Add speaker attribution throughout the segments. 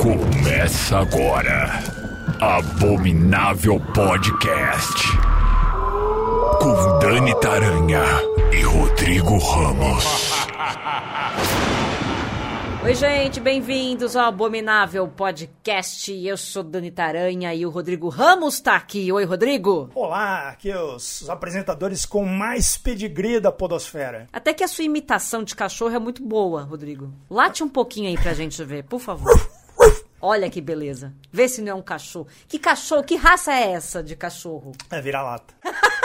Speaker 1: Começa agora. Abominável Podcast. Com Dani Taranha e Rodrigo Ramos.
Speaker 2: Oi, gente, bem-vindos ao Abominável Podcast. Eu sou Dani Taranha e o Rodrigo Ramos tá aqui. Oi, Rodrigo.
Speaker 3: Olá, aqui os apresentadores com mais pedigree da Podosfera.
Speaker 2: Até que a sua imitação de cachorro é muito boa, Rodrigo. Late um pouquinho aí pra gente ver, por favor. Olha que beleza. Vê se não é um cachorro. Que cachorro? Que raça é essa de cachorro?
Speaker 3: É vira-lata.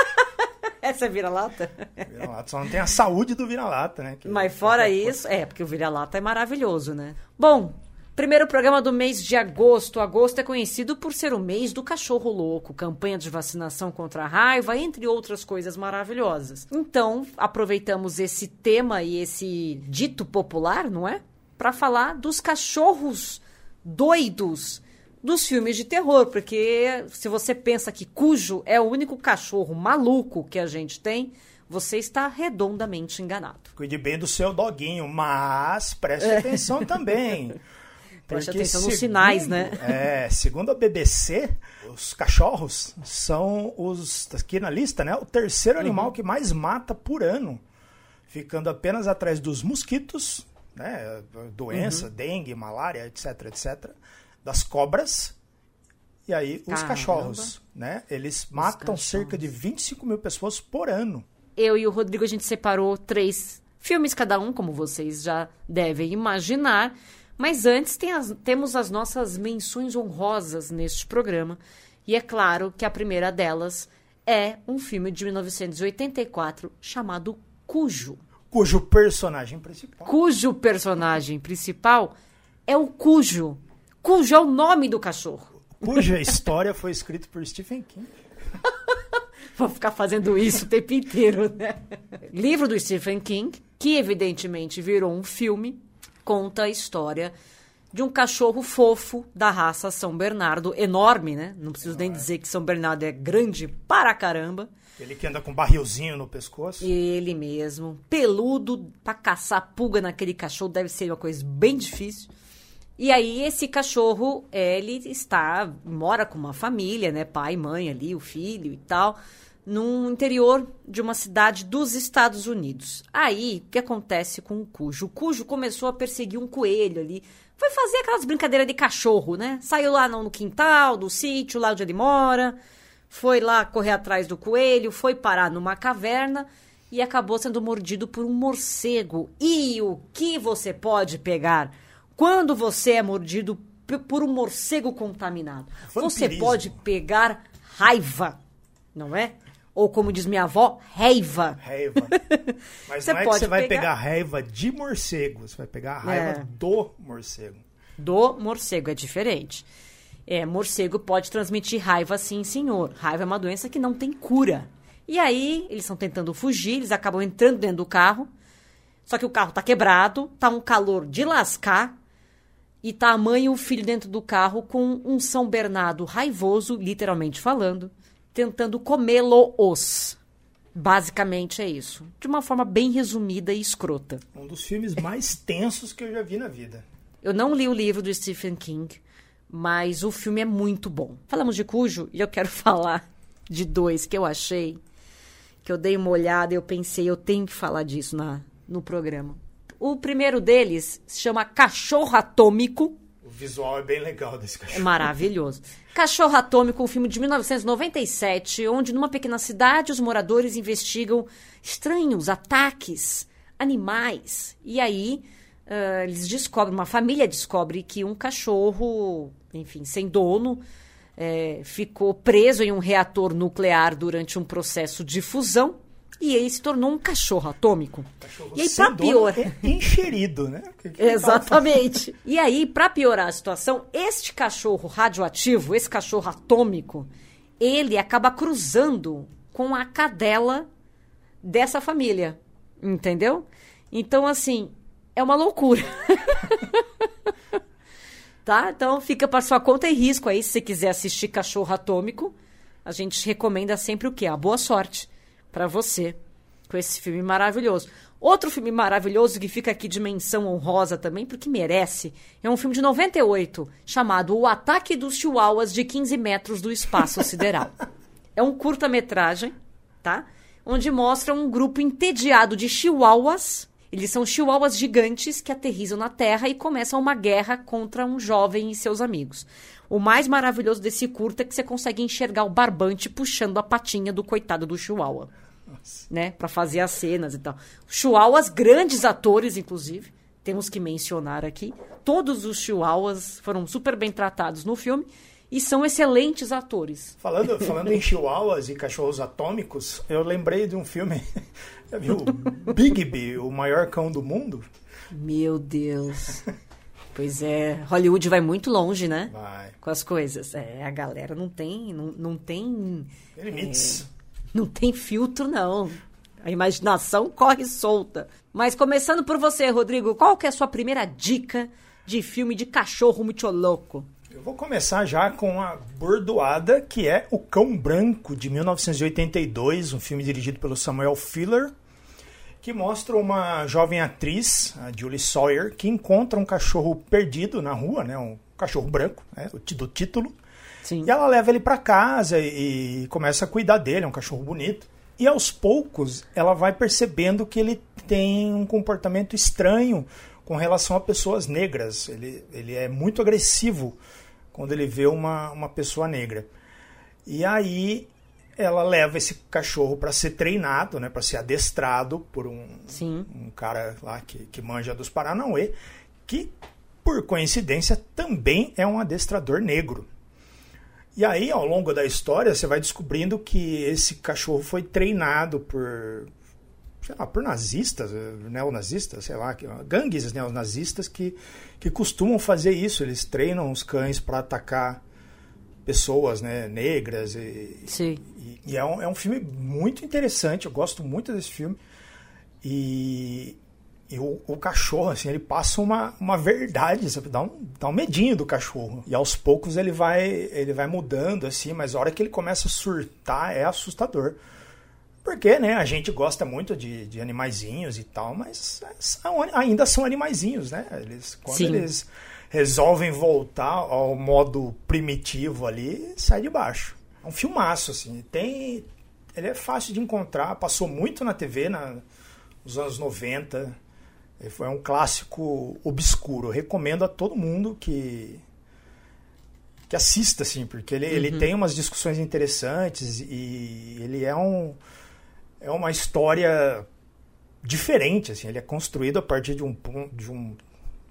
Speaker 2: Essa é vira-lata?
Speaker 3: Vira-lata. Só não tem a saúde do vira-lata, né? Que-
Speaker 2: Mas fora isso, é, porque o vira-lata é maravilhoso, né? Bom, primeiro programa do mês de agosto. Agosto é conhecido por ser o mês do cachorro louco, campanha de vacinação contra a raiva, entre outras coisas maravilhosas. Então, aproveitamos esse tema e esse dito popular, não é? Para falar dos cachorros doidos dos filmes de terror, porque se você pensa que Cujo é o único cachorro maluco que a gente tem, você está redondamente enganado.
Speaker 3: Cuide bem do seu doguinho, mas preste atenção também.
Speaker 2: É. Preste atenção nos
Speaker 3: segundo-
Speaker 2: sinais, né?
Speaker 3: É, segundo a BBC, os cachorros são os, aqui na lista, né? O terceiro
Speaker 2: Uhum.
Speaker 3: animal que mais mata por ano. Ficando apenas atrás dos mosquitos, né? Doença,
Speaker 2: Uhum.
Speaker 3: dengue, malária, etc, etc. Das cobras. E aí, os
Speaker 2: Caramba.
Speaker 3: cachorros, né? Eles matam cerca de 25 mil pessoas por ano.
Speaker 2: Eu e o Rodrigo, a gente separou três filmes cada um, como vocês já devem imaginar. Mas antes tem as- temos as nossas menções honrosas neste programa. E é claro que a primeira delas é um filme de 1984 chamado Cujo.
Speaker 3: Cujo personagem principal
Speaker 2: Cujo personagem principal é o Cujo. Cujo é o nome do cachorro.
Speaker 3: cuja história foi escrita por Stephen King.
Speaker 2: Vou ficar fazendo isso o tempo inteiro, né? Livro do Stephen King, que evidentemente virou um filme, conta a história de um cachorro fofo da raça São Bernardo, enorme, né? Não preciso nem dizer que São Bernardo é grande para caramba.
Speaker 3: Ele que anda com um barrilzinho no pescoço.
Speaker 2: Ele mesmo, peludo, pra caçar pulga naquele cachorro deve ser uma coisa bem difícil. E aí esse cachorro, ele está, mora com uma família, né, pai, mãe ali, o filho e tal, no interior de uma cidade dos Estados Unidos. Aí, o que acontece com o Cujo? O Cujo começou a perseguir um coelho ali, foi fazer aquelas brincadeiras de cachorro, né? Saiu lá no no quintal, do sítio, lá onde ele mora, foi lá correr atrás do coelho, foi parar numa caverna e acabou sendo mordido por um morcego. E o que você pode pegar quando você é mordido por um morcego contaminado? Você
Speaker 3: Vampirismo.
Speaker 2: pode pegar raiva, não é? Ou como diz minha avó, raiva.
Speaker 3: Raiva. Mas
Speaker 2: Você
Speaker 3: não é que você vai
Speaker 2: pegar-
Speaker 3: pegar raiva de morcego, você vai pegar a raiva
Speaker 2: É.
Speaker 3: do morcego.
Speaker 2: do morcego, é diferente. É, morcego pode transmitir raiva sim, senhor. Raiva é uma doença que não tem cura. E aí, eles estão tentando fugir, eles acabam entrando dentro do carro. Só que o carro tá quebrado, tá um calor de lascar. E e o filho dentro do carro com um São Bernardo raivoso, literalmente falando, tentando comê-los. Basicamente é isso. De uma forma bem resumida e escrota.
Speaker 3: Um dos filmes mais tensos que eu já vi na vida.
Speaker 2: Eu não li o livro do Stephen King, mas o filme é muito bom. Falamos de Cujo e eu quero falar de dois que eu achei, que eu dei uma olhada e eu pensei, eu tenho que falar disso na, no programa. O primeiro deles se chama Cachorro Atômico.
Speaker 3: O visual é bem legal desse
Speaker 2: É
Speaker 3: cachorro.
Speaker 2: maravilhoso. Cachorro Atômico, um filme de 1997, onde numa pequena cidade os moradores investigam estranhos ataques, animais. E aí ah, eles descobrem, uma família descobre que um cachorro, enfim, sem dono, eh, ficou preso em um reator nuclear durante um processo de fusão. E ele se tornou um cachorro atômico.
Speaker 3: Cachorro
Speaker 2: e aí,
Speaker 3: sem
Speaker 2: pra
Speaker 3: dono
Speaker 2: pior.
Speaker 3: é encherido, né? Que que
Speaker 2: Exatamente. E aí, pra piorar a situação, este cachorro radioativo, esse cachorro atômico, ele acaba cruzando com a cadela dessa família. Entendeu? Então, assim, é uma loucura. tá? Então, fica para sua conta e risco aí, se você quiser assistir Cachorro Atômico. A gente recomenda sempre o quê? A boa sorte para você. com esse filme maravilhoso. Outro filme maravilhoso que fica aqui de menção honrosa também, porque merece, é um filme de 98, chamado O Ataque dos Chihuahuas de 15 metros do espaço sideral. é um curta-metragem, tá? Onde mostra um grupo entediado de chihuahuas. Eles são chihuahuas gigantes que aterrizam na Terra e começam uma guerra contra um jovem e seus amigos. O mais maravilhoso desse curta é que você consegue enxergar o barbante puxando a patinha do coitado do chihuahua né, para fazer as cenas e tal. Chihuahuas, grandes atores, inclusive, temos que mencionar aqui. Todos os chihuahuas foram super bem tratados no filme e são excelentes atores.
Speaker 3: Falando, falando em chihuahuas e cachorros atômicos, eu lembrei de um filme, já viu? Bigby, o maior cão do mundo?
Speaker 2: Meu Deus. Pois é, Hollywood vai muito longe, né?
Speaker 3: Vai.
Speaker 2: Com as coisas. É, a galera não tem, não, não tem...
Speaker 3: Tem limites.
Speaker 2: É, não tem filtro, não. A imaginação corre solta. Mas começando por você, Rodrigo, qual que é a sua primeira dica de filme de cachorro muito louco?
Speaker 3: Eu vou começar já com a bordoada, que é O Cão Branco, de 1982, um filme dirigido pelo Samuel Fuller, que mostra uma jovem atriz, a Julie Sawyer, que encontra um cachorro perdido na rua, né, um cachorro branco, né, do título,
Speaker 2: Sim.
Speaker 3: E ela leva ele para casa e, e começa a cuidar dele, é um cachorro bonito. E aos poucos ela vai percebendo que ele tem um comportamento estranho com relação a pessoas negras. Ele, ele é muito agressivo quando ele vê uma, uma pessoa negra. E aí ela leva esse cachorro para ser treinado, né, para ser adestrado por um,
Speaker 2: Sim.
Speaker 3: um cara lá que, que manja dos Paranauê, que por coincidência também é um adestrador negro. E aí, ao longo da história, você vai descobrindo que esse cachorro foi treinado por, sei lá, por nazistas, neonazistas, sei lá, gangues neonazistas que, que costumam fazer isso. Eles treinam os cães para atacar pessoas né, negras. E,
Speaker 2: Sim.
Speaker 3: E, e é, um, é um filme muito interessante, eu gosto muito desse filme. E, e o, o, cachorro, assim, ele passa uma, uma verdade, sabe? Dá um, dá um medinho do cachorro. E aos poucos ele vai, ele vai mudando, assim, mas a hora que ele começa a surtar é assustador. Porque, né, a gente gosta muito de, de animaizinhos e tal, mas são, ainda são animaizinhos, né? Eles, quando Sim. eles resolvem voltar ao modo primitivo ali, sai de baixo. É um filmaço, assim. Tem, ele é fácil de encontrar, passou muito na TV na, nos anos 90 foi um clássico obscuro. Eu recomendo a todo mundo que que assista, assim, porque ele, uhum. ele tem umas discussões interessantes e ele é um é uma história diferente, assim. Ele é construído a partir de um de um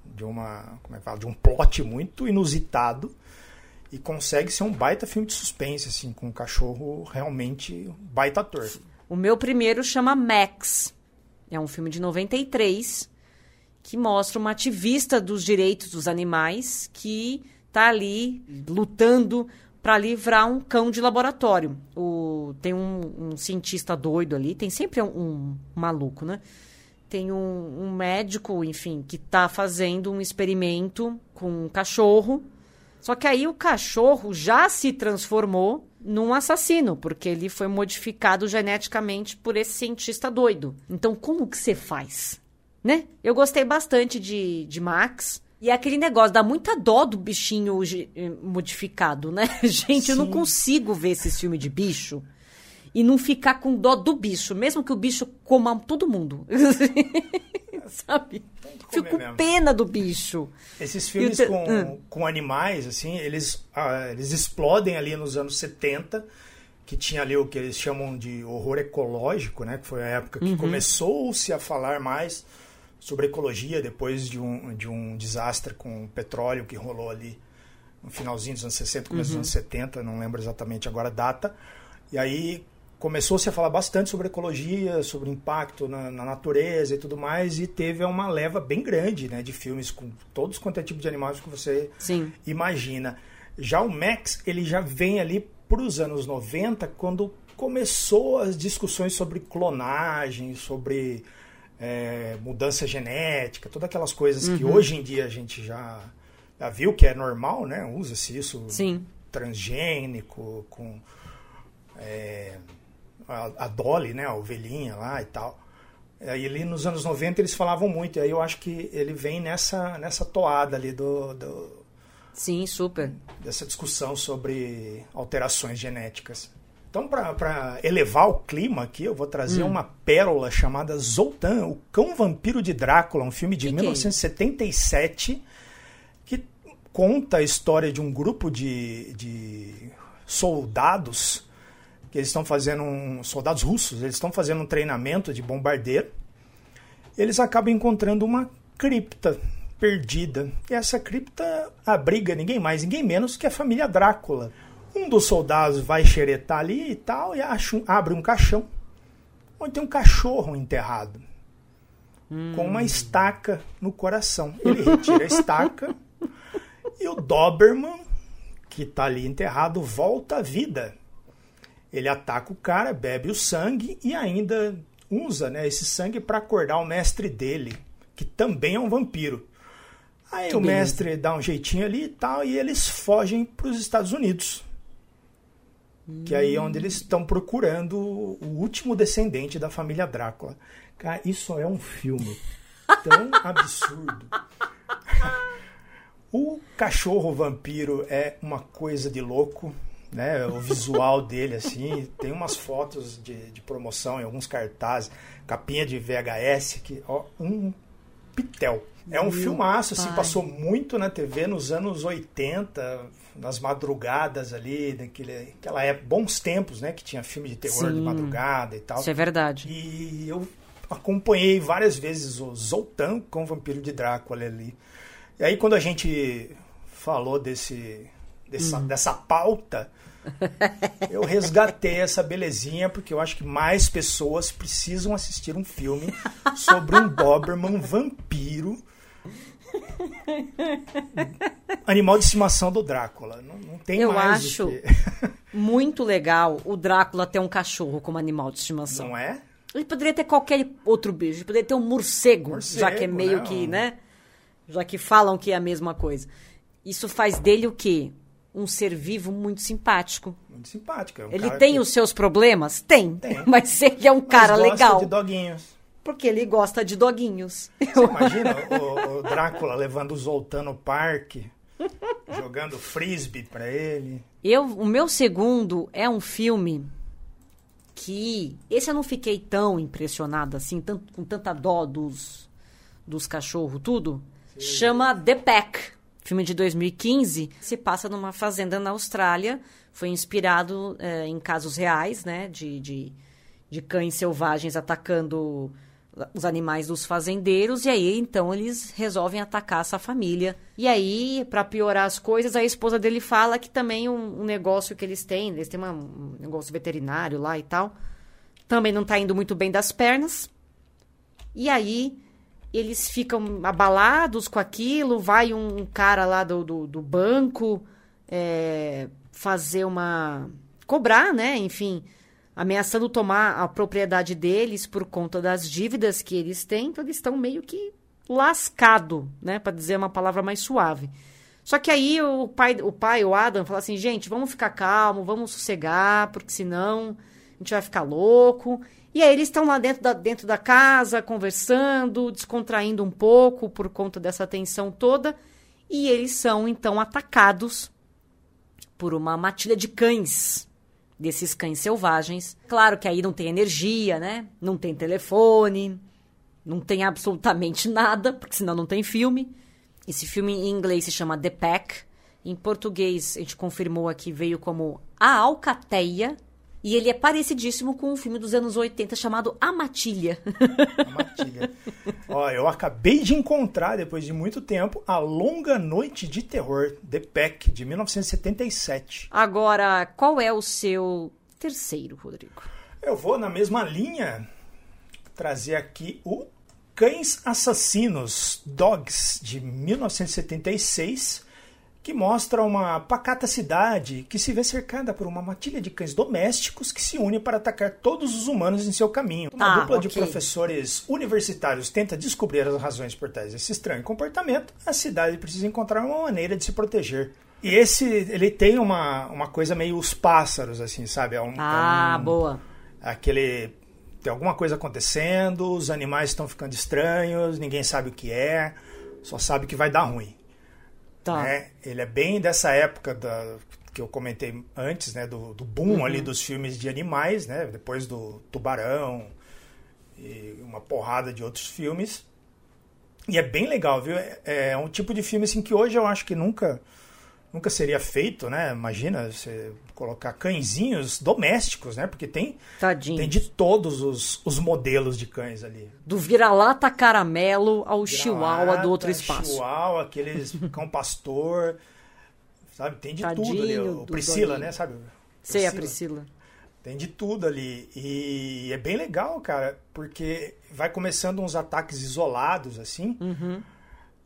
Speaker 3: de uma como é que fala, de um plot muito inusitado e consegue ser um baita filme de suspense, assim, com um cachorro realmente baita ator.
Speaker 2: O meu primeiro chama Max. É um filme de 93 que mostra uma ativista dos direitos dos animais que está ali lutando para livrar um cão de laboratório. O, tem um, um, cientista doido ali, tem sempre um, um maluco, né? Tem um, um médico, enfim, que está fazendo um experimento com um cachorro. Só que aí o cachorro já se transformou num assassino, porque ele foi modificado geneticamente por esse cientista doido. Então, como que você faz? Né? Eu gostei bastante de, de Max. E é aquele negócio, dá muita dó do bichinho modificado, né? Gente, Sim. eu não consigo ver esse filme de bicho e não ficar com dó do bicho, mesmo que o bicho coma todo mundo. Sabe? Fico com pena do bicho.
Speaker 3: Esses filmes te... com, hum. com animais, assim, eles, ah, eles explodem ali nos anos 70 que tinha ali o que eles chamam de horror ecológico, né? Que foi a época que uhum. começou-se a falar mais sobre ecologia depois de um, de um desastre com o petróleo que rolou ali no finalzinho dos anos 60, começo uhum. dos anos 70, não lembro exatamente agora a data. E aí começou-se a falar bastante sobre ecologia, sobre impacto na, na, natureza e tudo mais, e teve uma leva bem grande né, de filmes com todos quanto é tipo de animais que você
Speaker 2: Sim.
Speaker 3: imagina. Já o Max, ele já vem ali para os anos 90, quando começou as discussões sobre clonagem, sobre é, mudança genética, todas aquelas coisas uhum. que hoje em dia a gente já, já viu que é normal, né? Usa-se isso
Speaker 2: Sim.
Speaker 3: transgênico, com. É, a, a Dolly, né, a ovelhinha lá e tal. Aí ali nos anos 90 eles falavam muito, e aí eu acho que ele vem nessa, nessa toada ali do, do
Speaker 2: Sim, super.
Speaker 3: dessa discussão sobre alterações genéticas. Então, para elevar o clima aqui, eu vou trazer
Speaker 2: Hum.
Speaker 3: uma pérola chamada Zoltan, o Cão Vampiro de Drácula, um filme de
Speaker 2: Que que é
Speaker 3: 1977 que conta a história de um grupo de, de soldados que eles estão fazendo um, soldados russos, eles estão fazendo um treinamento de bombardeiro. Eles acabam encontrando uma cripta perdida. E essa cripta abriga ninguém mais, ninguém menos que a família Drácula. Um dos soldados vai xeretar ali e tal e acha abre um caixão onde tem um cachorro enterrado com uma estaca no coração. Ele retira a estaca e o Doberman, que está ali enterrado, volta à vida. Ele ataca o cara, bebe o sangue e ainda usa né, esse sangue para acordar o mestre dele, que também é um vampiro. Aí
Speaker 2: Que
Speaker 3: o
Speaker 2: beleza.
Speaker 3: mestre dá um jeitinho ali e tal, e eles fogem para os Estados Unidos. Que aí é onde eles estão procurando o último descendente da família Drácula. Cara, isso é um filme tão absurdo. O cachorro vampiro é uma coisa de louco, né? O visual dele, assim, tem umas fotos de, de promoção em alguns cartazes, capinha de VHS, que, ó, um pitel. É um
Speaker 2: Meu
Speaker 3: filmaço, assim,
Speaker 2: pai.
Speaker 3: passou muito na TV nos anos 80, nas madrugadas ali, daquele, aquela época, bons tempos, né? Que tinha filme de terror de
Speaker 2: Sim.
Speaker 3: madrugada e tal.
Speaker 2: Isso é verdade.
Speaker 3: E eu acompanhei várias vezes o Zoltan com o Vampiro de Drácula ali. E aí quando a gente falou desse, dessa, dessa pauta, eu resgatei essa belezinha porque eu acho que mais pessoas precisam assistir um filme sobre um Doberman vampiro. Animal de estimação do Drácula. Não, não tem
Speaker 2: Eu
Speaker 3: mais o
Speaker 2: acho muito legal o Drácula ter um cachorro como animal de estimação.
Speaker 3: Não é?
Speaker 2: Ele poderia ter qualquer outro bicho, ele poderia ter um morcego,
Speaker 3: Morcego,
Speaker 2: já que é meio
Speaker 3: né?
Speaker 2: que, né? Já que falam que é a mesma coisa. Isso faz dele o quê? Um ser vivo muito simpático.
Speaker 3: Muito simpático. é um
Speaker 2: ele tem
Speaker 3: que-
Speaker 2: os seus problemas? Tem.
Speaker 3: Tem.
Speaker 2: Mas ele é um
Speaker 3: mas
Speaker 2: cara legal.
Speaker 3: de doguinhos.
Speaker 2: Porque ele gosta de doguinhos.
Speaker 3: Você imagina o, o Drácula levando o Zoltan no parque, jogando frisbee pra ele.
Speaker 2: Eu, o meu segundo é um filme que esse eu não fiquei tão impressionada assim, tanto, com tanta dó dos, dos cachorros, tudo. Chama The Pack, filme de 2015. Se passa numa fazenda na Austrália. Foi inspirado eh, em casos reais, né? De, de, de cães selvagens atacando os animais dos fazendeiros e aí então eles resolvem atacar essa família. E aí, pra piorar as coisas, a esposa dele fala que também um, um negócio que eles têm, eles têm uma- um negócio veterinário lá e tal, também não tá indo muito bem das pernas. E aí eles ficam abalados com aquilo, vai um cara lá do, do, do banco é, fazer uma. cobrar, né? Enfim, ameaçando tomar a propriedade deles por conta das dívidas que eles têm, então eles estão meio que lascado, né, para dizer uma palavra mais suave. Só que aí o pai, o pai, o Adam, fala assim, gente, vamos ficar calmo, vamos sossegar, porque senão a gente vai ficar louco. E aí eles estão lá dentro da, dentro da casa, conversando, descontraindo um pouco por conta dessa tensão toda, e eles são então atacados por uma matilha de cães, desses cães selvagens. Claro que aí não tem energia, né? Não tem telefone, não tem absolutamente nada, porque senão não tem filme. Esse filme em inglês se chama The Pack. Em português, a gente confirmou aqui, veio como A Alcateia. E ele é parecidíssimo com um filme dos anos 80 chamado A Matilha.
Speaker 3: A matilha. Ó, eu acabei de encontrar, depois de muito tempo, A Longa Noite de Terror, The Pack, de 1977.
Speaker 2: Agora, qual é o seu terceiro, Rodrigo?
Speaker 3: Eu vou na mesma linha trazer aqui o Cães Assassinos, Dogs, de 1976, que mostra uma pacata cidade que se vê cercada por uma matilha de cães domésticos que se une para atacar todos os humanos em seu caminho. Uma
Speaker 2: Ah,
Speaker 3: dupla de
Speaker 2: ok.
Speaker 3: professores universitários tenta descobrir as razões por trás desse estranho comportamento. A cidade precisa encontrar uma maneira de se proteger. E esse, ele tem uma, uma coisa meio os pássaros, assim, sabe? É um,
Speaker 2: Ah,
Speaker 3: é um-
Speaker 2: boa.
Speaker 3: Aquele. Tem alguma coisa acontecendo, os animais estão ficando estranhos, ninguém sabe o que é, só sabe que vai dar ruim.
Speaker 2: Tá.
Speaker 3: né? Ele é bem dessa época da, que eu comentei antes, né? Do, do boom ali dos filmes de animais, né? Depois do Tubarão e uma porrada de outros filmes. E é bem legal, viu? É, é um tipo de filme assim que hoje eu acho que nunca nunca seria feito, né? Imagina você colocar cãezinhos domésticos, né? Porque tem
Speaker 2: Tadinho.
Speaker 3: tem de todos os, os modelos de cães ali.
Speaker 2: Do vira-lata caramelo ao chihuahua do outro espaço.
Speaker 3: Chihuahua, aqueles cão pastor, sabe? Tem de tudo ali.
Speaker 2: Tadinho
Speaker 3: O Priscila, né? Sabe?
Speaker 2: Sei a Priscila.
Speaker 3: Tem de tudo ali. E é bem legal, cara, porque vai começando uns ataques isolados, assim.
Speaker 2: Uhum.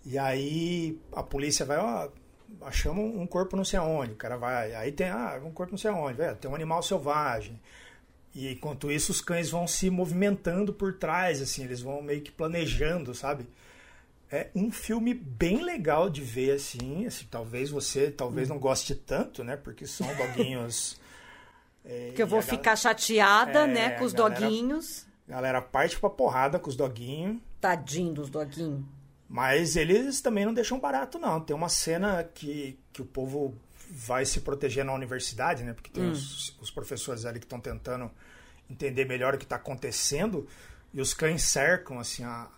Speaker 3: E aí a polícia vai, ó, achamos um corpo não sei aonde. O cara vai. Aí tem, ah, um corpo não sei aonde. Vai, tem um animal selvagem. E enquanto isso, os cães vão se movimentando por trás, assim, eles vão meio que planejando, sabe? É um filme bem legal de ver, assim. assim talvez você talvez não goste tanto, né? Porque são doguinhos. é,
Speaker 2: Que eu vou ficar chateada,
Speaker 3: É,
Speaker 2: né, com os
Speaker 3: galera-
Speaker 2: doguinhos.
Speaker 3: Galera parte pra porrada com os doguinhos.
Speaker 2: Tadinho dos doguinhos.
Speaker 3: Mas eles também não deixam barato, não. Tem uma cena que, que o povo vai se proteger na universidade, né? Porque tem os, os professores ali que estão tentando entender melhor o que está acontecendo. E os cães cercam, assim, a,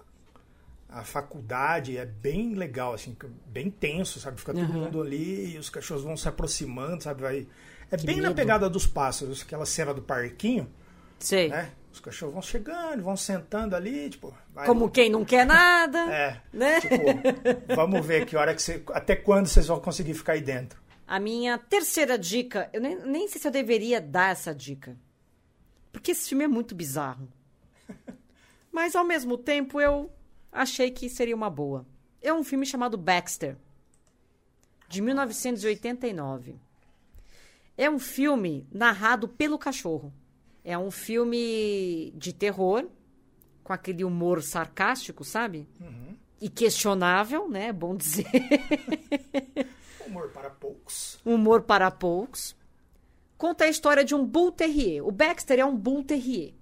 Speaker 3: a faculdade. É bem legal, assim, bem tenso, sabe? Fica todo
Speaker 2: Uhum.
Speaker 3: mundo ali e os cachorros vão se aproximando, sabe? Vai... É
Speaker 2: Que
Speaker 3: bem na
Speaker 2: medo.
Speaker 3: pegada dos pássaros, aquela cena do parquinho,
Speaker 2: Sei.
Speaker 3: né? Os cachorros vão chegando, vão sentando ali, tipo...
Speaker 2: Como quem não quer nada.
Speaker 3: é,
Speaker 2: Né?
Speaker 3: tipo, vamos ver que hora que você, até quando vocês vão conseguir ficar aí dentro.
Speaker 2: A minha terceira dica, eu nem, nem sei se eu deveria dar essa dica. Porque esse filme é muito bizarro. Mas ao mesmo tempo eu achei que seria uma boa. É um filme chamado Baxter, de 1989. É um filme narrado pelo cachorro. É um filme de terror, com aquele humor sarcástico, sabe? E questionável, né? Bom dizer.
Speaker 3: Humor para poucos.
Speaker 2: Humor para poucos. Conta a história de um Bull Terrier. O Baxter é um Bull Terrier.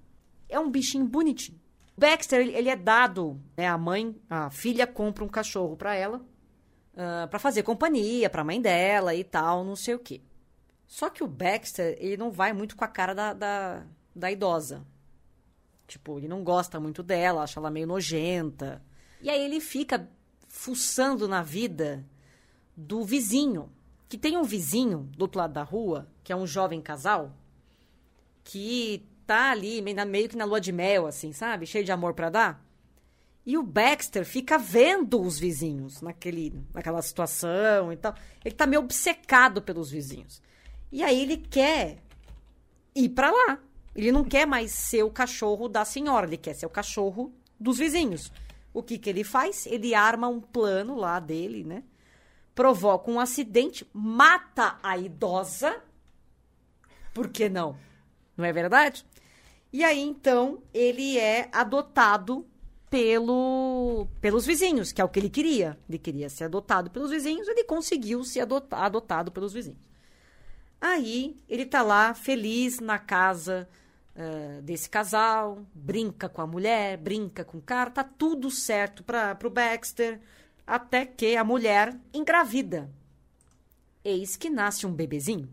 Speaker 2: É um bichinho bonitinho. O Baxter, ele, ele é dado, né? A mãe, a filha compra um cachorro para ela, ah, pra fazer companhia pra mãe dela e tal, não sei o quê. Só que o Baxter, ele não vai muito com a cara da, da, da idosa. Tipo, ele não gosta muito dela, acha ela meio nojenta. E aí ele fica fuçando na vida do vizinho. Que tem um vizinho do outro lado da rua, que é um jovem casal, que tá ali meio, que na lua de mel, assim, sabe? Cheio de amor pra dar. E o Baxter fica vendo os vizinhos naquele, naquela situação e tal. Ele tá meio obcecado pelos vizinhos. E aí ele quer ir pra lá. Ele não quer mais ser o cachorro da senhora, ele quer ser o cachorro dos vizinhos. O que que ele faz? Ele arma um plano lá dele, né? Provoca um acidente, mata a idosa. Por que não? Não é verdade? E aí, então, ele é adotado pelo, pelos vizinhos, que é o que ele queria. Ele queria ser adotado pelos vizinhos, ele conseguiu ser adota- adotado pelos vizinhos. Aí ele tá lá feliz na casa eh, desse casal, brinca com a mulher, brinca com o cara, tá tudo certo para pro Baxter, até que a mulher engravida. Eis que nasce um bebezinho.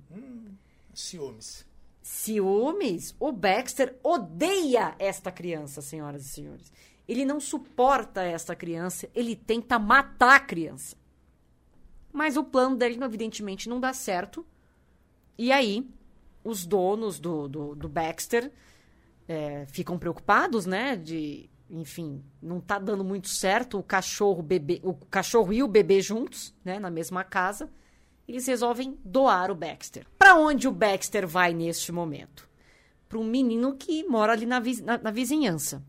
Speaker 3: Ciúmes.
Speaker 2: Ciúmes, o Baxter odeia esta criança, senhoras e senhores. Ele não suporta esta criança, ele tenta matar a criança. Mas o plano dele, evidentemente, não dá certo. E aí, os donos do, do, do Baxter é, ficam preocupados, né? De, enfim, não tá dando muito certo o cachorro, bebê, o cachorro e o bebê juntos, né? Na mesma casa. Eles resolvem doar o Baxter. Para onde o Baxter vai neste momento? Para um menino que mora ali na, vi- na- na vizinhança.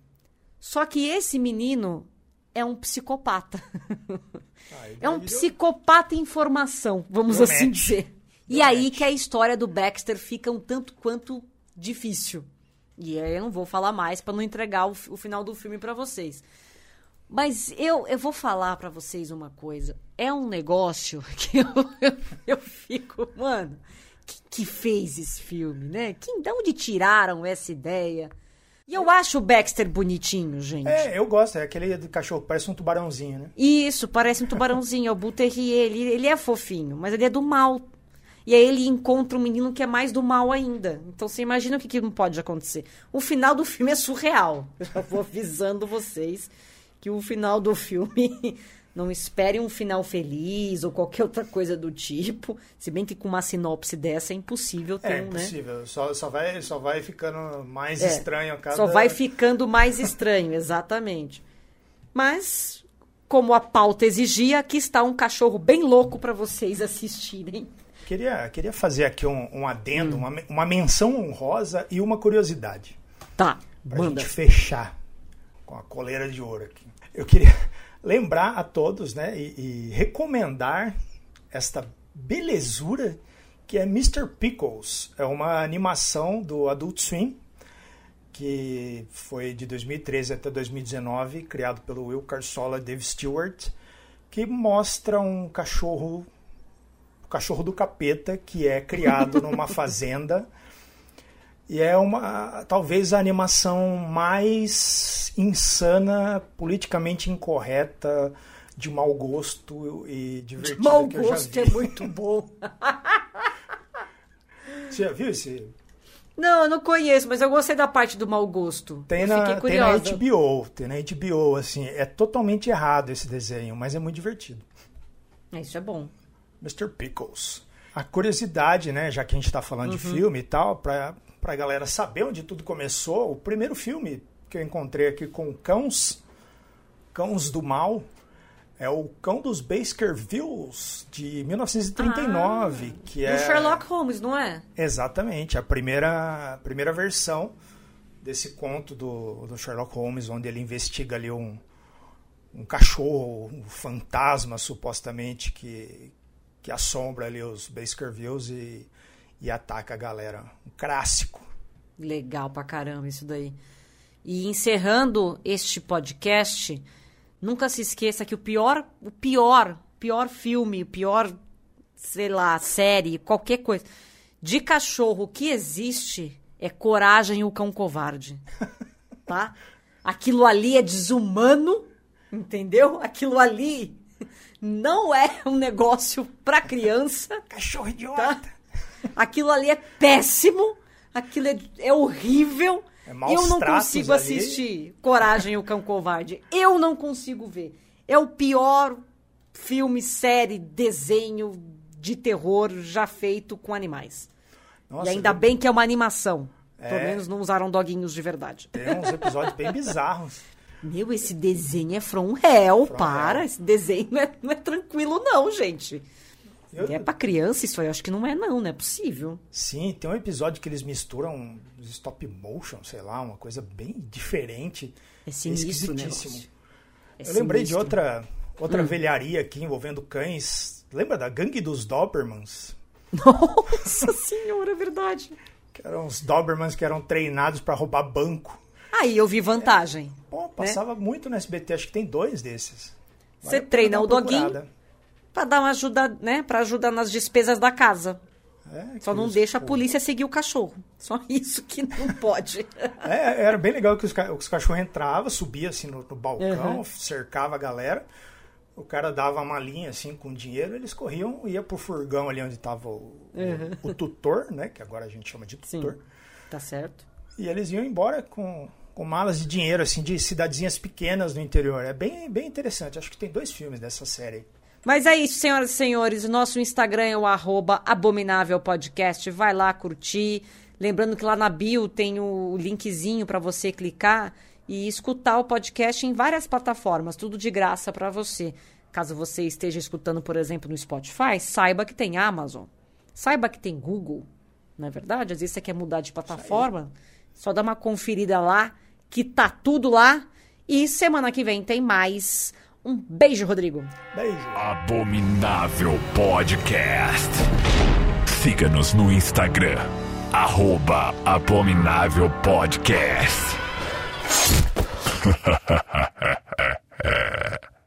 Speaker 2: Só que esse menino é um psicopata.
Speaker 3: Aí
Speaker 2: É um psicopata em formação, vamos
Speaker 3: Deu
Speaker 2: assim dizer. E aí que a história do Baxter fica um tanto quanto difícil. E aí eu não vou falar mais para não entregar o, o final do filme para vocês. Mas eu, eu vou falar para vocês uma coisa. É um negócio que eu, eu, eu fico, mano, quem que fez esse filme, né? Quem, de onde tiraram essa ideia? E eu acho o Baxter bonitinho, gente.
Speaker 3: É, eu gosto. É aquele do cachorro, parece um tubarãozinho, né?
Speaker 2: Isso, parece um tubarãozinho. é o Bull Terrier. Ele, ele é fofinho, mas ele é do mal. E aí ele encontra um menino que é mais do mal ainda. Então você imagina o que, que não pode acontecer. O final do filme é surreal. Eu já vou avisando vocês que o final do filme não espere um final feliz ou qualquer outra coisa do tipo. Se bem que com uma sinopse dessa é impossível ter
Speaker 3: É
Speaker 2: né?
Speaker 3: impossível. Só, só, vai, só vai ficando mais
Speaker 2: É,
Speaker 3: estranho a cada...
Speaker 2: Só vai ficando mais estranho, exatamente. Mas, como a pauta exigia, aqui está um cachorro bem louco para vocês assistirem.
Speaker 3: Queria, queria fazer aqui um, um adendo,
Speaker 2: Hum.
Speaker 3: uma, uma menção honrosa e uma curiosidade.
Speaker 2: Tá,
Speaker 3: Pra
Speaker 2: manda.
Speaker 3: gente fechar com a coleira de ouro aqui. Eu queria lembrar a todos, né, e, e recomendar esta belezura que é Mr. Pickles. É uma animação do Adult Swim, que foi de 2013 até 2019, criado pelo Will Carsola e Dave Stewart, que mostra um cachorro, o cachorro do capeta, que é criado numa fazenda e é uma talvez a animação mais insana, politicamente incorreta, de mau gosto e divertida
Speaker 2: Mau
Speaker 3: que eu já
Speaker 2: gosto é muito bom.
Speaker 3: Você já viu esse?
Speaker 2: Não, eu não conheço, mas eu gostei da parte do mau gosto.
Speaker 3: Tem na, tem na. HBO, tem na HBO, assim, é totalmente errado esse desenho, mas é muito divertido.
Speaker 2: É, Isso é bom.
Speaker 3: Mr. Pickles. A curiosidade, né, já que a gente está falando de filme e tal, para a galera saber onde tudo começou, o primeiro filme que eu encontrei aqui com cãos, cãos do mal, é o Cão dos Baskervilles, de 1939, que é...
Speaker 2: Do Sherlock Holmes, não é?
Speaker 3: Exatamente, a primeira, a primeira versão desse conto do, do Sherlock Holmes, onde ele investiga ali um, um cachorro, um fantasma, supostamente, que, que assombra ali os Baskervilles e, e ataca a galera. Um clássico.
Speaker 2: Legal pra caramba isso daí. E encerrando este podcast, nunca se esqueça que o pior, o pior, pior filme, o pior, sei lá, série, qualquer coisa de cachorro que existe é Coragem e o Cão Covarde. Tá? Aquilo ali é desumano, entendeu? Aquilo ali não é um negócio pra criança.
Speaker 3: Cachorro idiota!
Speaker 2: Tá? Aquilo ali é péssimo, aquilo é, é horrível.
Speaker 3: É
Speaker 2: eu não consigo
Speaker 3: ali.
Speaker 2: assistir Coragem o Cão Covarde. Eu não consigo ver. É o pior filme, série, desenho de terror já feito com animais.
Speaker 3: Nossa,
Speaker 2: e ainda bem que é uma animação. Pelo
Speaker 3: É.
Speaker 2: menos não usaram doguinhos de verdade.
Speaker 3: Tem uns episódios bem bizarros.
Speaker 2: Meu, esse desenho é from hell,
Speaker 3: From
Speaker 2: para.
Speaker 3: hell.
Speaker 2: Esse desenho não é, não é tranquilo não, gente.
Speaker 3: Eu-
Speaker 2: É pra criança isso aí, eu acho que não é não, não é possível.
Speaker 3: Sim, tem um episódio que eles misturam os stop motion, sei lá, uma coisa bem diferente.
Speaker 2: É sinistro o
Speaker 3: esquisitíssimo.
Speaker 2: negócio. É
Speaker 3: Eu lembrei de
Speaker 2: sinistro.
Speaker 3: outra, outra
Speaker 2: Hum.
Speaker 3: velharia aqui envolvendo cães. Lembra da gangue dos Dobermans?
Speaker 2: Nossa senhora, é verdade.
Speaker 3: Que eram os Dobermans que eram treinados para roubar banco.
Speaker 2: Aí eu vi vantagem.
Speaker 3: Pô, passava muito no SBT, acho que tem dois desses.
Speaker 2: Você treina o doguinho pra dar uma ajuda, né? Pra ajudar nas despesas da casa.
Speaker 3: É,
Speaker 2: Só não
Speaker 3: os-
Speaker 2: deixa a polícia seguir o cachorro. Só isso que não pode.
Speaker 3: É, era bem legal que os, os cachorros entravam, subia assim no, no balcão,
Speaker 2: Uhum.
Speaker 3: cercava a galera. O cara dava uma linha assim com dinheiro, eles corriam ia pro furgão ali onde tava o, o- o tutor, né? Que agora a gente chama de
Speaker 2: Uhum. Sim.
Speaker 3: tutor.
Speaker 2: tá certo?
Speaker 3: E eles iam embora com, com malas de dinheiro, assim, de cidadezinhas pequenas no interior. É bem, bem interessante. Acho que tem dois filmes dessa série.
Speaker 2: Mas é isso, senhoras e senhores. O nosso Instagram é o arroba Abominável Podcast. Vai lá curtir. Lembrando que lá na bio tem o linkzinho para você clicar e escutar o podcast em várias plataformas, tudo de graça para você. Caso você esteja escutando, por exemplo, no Spotify, saiba que tem Amazon. Saiba que tem Google. Não é verdade? Às vezes você quer mudar de plataforma, só dá uma conferida lá, que tá tudo lá. E semana que vem tem mais. Um beijo, Rodrigo.
Speaker 3: Beijo.
Speaker 1: Abominável Podcast. Siga-nos no Instagram, arroba Abominável Podcast.